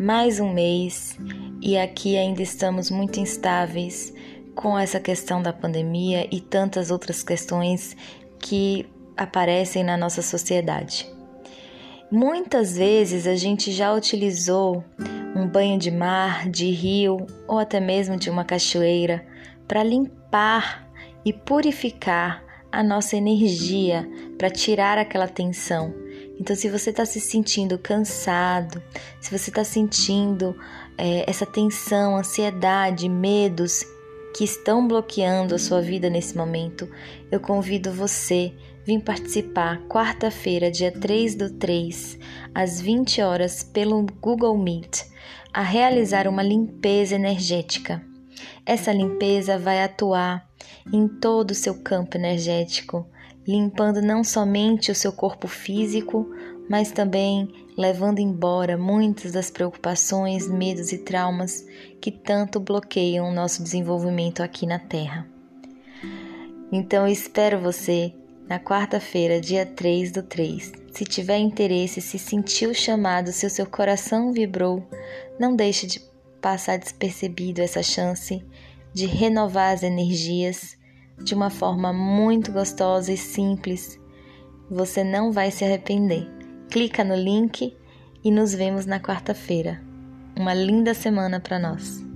mais um mês e aqui ainda estamos muito instáveis com essa questão da pandemia e tantas outras questões que aparecem na nossa sociedade. Muitas vezes a gente já utilizou um banho de mar, de rio ou até mesmo de uma cachoeira para limpar e purificar a nossa energia, para tirar aquela tensão então, se você está se sentindo cansado, se você está sentindo é, essa tensão, ansiedade, medos que estão bloqueando a sua vida nesse momento, eu convido você vir participar quarta-feira, dia 3 do 3, às 20 horas, pelo Google Meet, a realizar uma limpeza energética. Essa limpeza vai atuar em todo o seu campo energético limpando não somente o seu corpo físico, mas também levando embora muitas das preocupações, medos e traumas que tanto bloqueiam o nosso desenvolvimento aqui na Terra. Então espero você na quarta-feira, dia 3 do 3. Se tiver interesse, se sentiu chamado, se o seu coração vibrou, não deixe de passar despercebido essa chance de renovar as energias de uma forma muito gostosa e simples. Você não vai se arrepender. Clica no link e nos vemos na quarta-feira. Uma linda semana para nós.